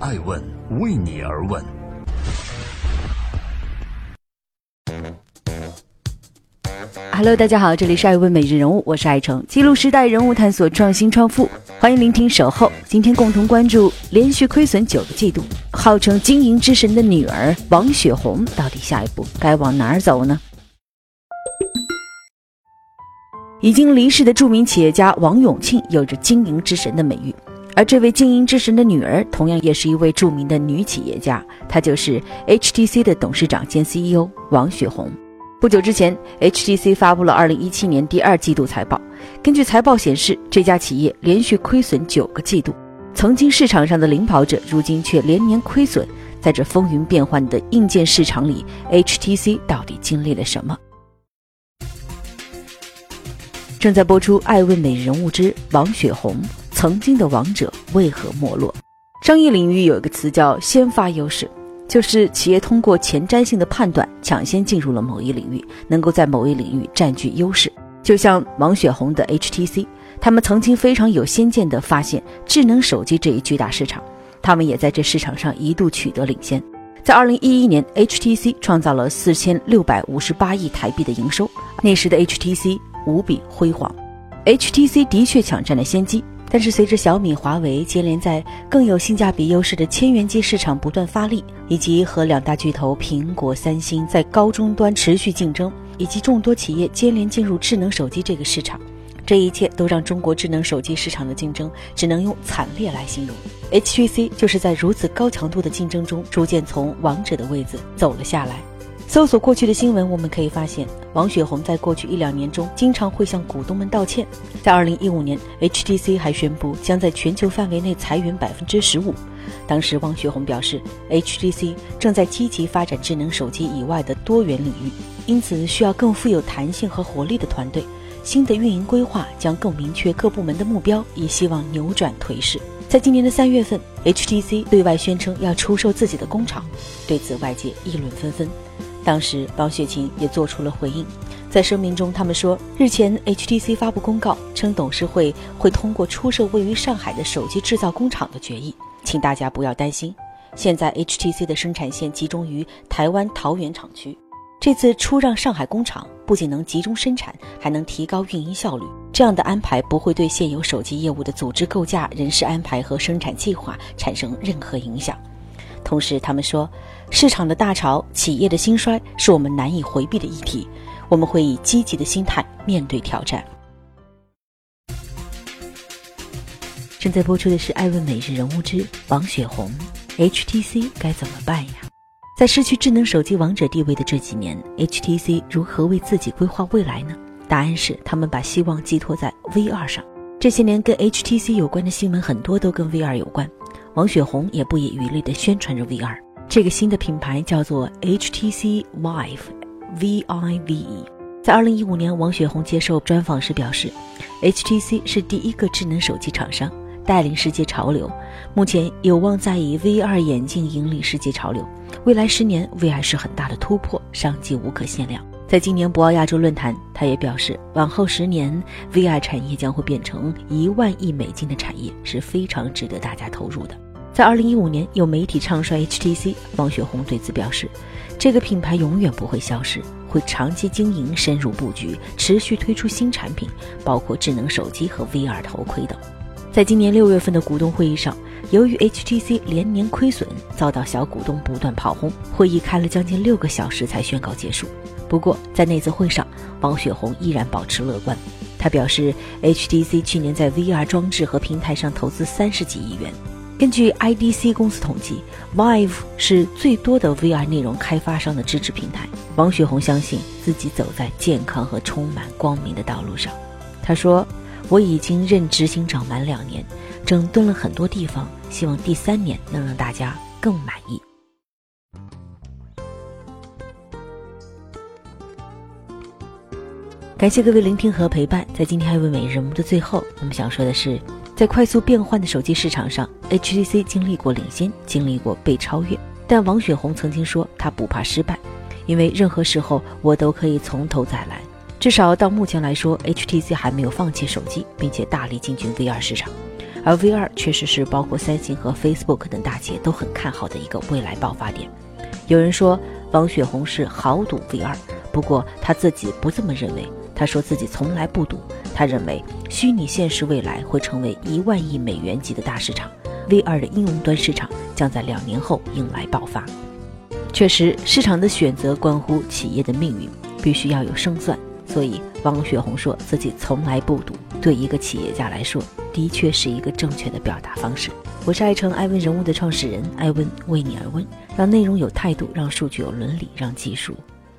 爱问为你而问。Hello，大家好，这里是爱问每日人物，我是爱成，记录时代人物，探索创新创富，欢迎聆听守候。今天共同关注连续亏损九个季度，号称经营之神的女儿王雪红，到底下一步该往哪儿走呢？已经离世的著名企业家王永庆有着经营之神的美誉，而这位经营之神的女儿同样也是一位著名的女企业家，她就是 HTC 的董事长兼 CEO 王雪红。不久之前，HTC 发布了2017年第二季度财报。根据财报显示，这家企业连续亏损九个季度，曾经市场上的领跑者，如今却连年亏损。在这风云变幻的硬件市场里，HTC 到底经历了什么？正在播出《爱问美人物之王雪红：曾经的王者为何没落》。商业领域有一个词叫“先发优势”。就是企业通过前瞻性的判断，抢先进入了某一领域，能够在某一领域占据优势。就像王雪红的 HTC，他们曾经非常有先见地发现智能手机这一巨大市场，他们也在这市场上一度取得领先。在2011年，HTC 创造了4658亿台币的营收，那时的 HTC 无比辉煌，HTC 的确抢占了先机。但是，随着小米、华为接连在更有性价比优势的千元机市场不断发力，以及和两大巨头苹果、三星在高终端持续竞争，以及众多企业接连进入智能手机这个市场，这一切都让中国智能手机市场的竞争只能用惨烈来形容。HTC 就是在如此高强度的竞争中，逐渐从王者的位子走了下来。搜索过去的新闻，我们可以发现，王雪红在过去一两年中经常会向股东们道歉。在二零一五年，HTC 还宣布将在全球范围内裁员百分之十五。当时，王雪红表示，HTC 正在积极发展智能手机以外的多元领域，因此需要更富有弹性和活力的团队。新的运营规划将更明确各部门的目标，以希望扭转颓势。在今年的三月份，HTC 对外宣称要出售自己的工厂，对此外界议论纷纷。当时，王雪琴也做出了回应，在声明中，他们说，日前 HTC 发布公告称，董事会会通过出售位于上海的手机制造工厂的决议，请大家不要担心。现在 HTC 的生产线集中于台湾桃园厂区，这次出让上海工厂不仅能集中生产，还能提高运营效率。这样的安排不会对现有手机业务的组织构架、人事安排和生产计划产生任何影响。同时，他们说，市场的大潮、企业的兴衰是我们难以回避的议题，我们会以积极的心态面对挑战。正在播出的是《爱问每日人物之王雪红》，HTC 该怎么办呀？在失去智能手机王者地位的这几年，HTC 如何为自己规划未来呢？答案是，他们把希望寄托在 VR 上。这些年跟 HTC 有关的新闻很多都跟 VR 有关。王雪红也不遗余力地宣传着 VR，这个新的品牌叫做 HTC Vive，V I V E。在二零一五年，王雪红接受专访时表示，HTC 是第一个智能手机厂商，带领世界潮流，目前有望在以 VR 眼镜引领世界潮流。未来十年，VR 是很大的突破，商机无可限量。在今年博鳌亚洲论坛，他也表示，往后十年，VR 产业将会变成一万亿美金的产业，是非常值得大家投入的。在二零一五年，有媒体唱衰 HTC，王雪红对此表示，这个品牌永远不会消失，会长期经营、深入布局、持续推出新产品，包括智能手机和 VR 头盔等。在今年六月份的股东会议上，由于 HTC 连年亏损，遭到小股东不断炮轰，会议开了将近六个小时才宣告结束。不过，在那次会上，王雪红依然保持乐观，他表示，HTC 去年在 VR 装置和平台上投资三十几亿元。根据 IDC 公司统计，Vive 是最多的 VR 内容开发商的支持平台。王雪红相信自己走在健康和充满光明的道路上。他说：“我已经任执行长满两年，整顿了很多地方，希望第三年能让大家更满意。”感谢各位聆听和陪伴。在今天爱问美人物的最后，我们想说的是。在快速变换的手机市场上，HTC 经历过领先，经历过被超越。但王雪红曾经说，她不怕失败，因为任何时候我都可以从头再来。至少到目前来说，HTC 还没有放弃手机，并且大力进军 VR 市场。而 VR 确实是包括三星和 Facebook 等大企业都很看好的一个未来爆发点。有人说王雪红是豪赌 VR，不过他自己不这么认为。他说自己从来不赌，他认为虚拟现实未来会成为一万亿美元级的大市场，VR 的应用端市场将在两年后迎来爆发。确实，市场的选择关乎企业的命运，必须要有胜算。所以，王雪红说自己从来不赌，对一个企业家来说，的确是一个正确的表达方式。我是爱成爱问人物的创始人艾问，为你而问，让内容有态度，让数据有伦理，让技术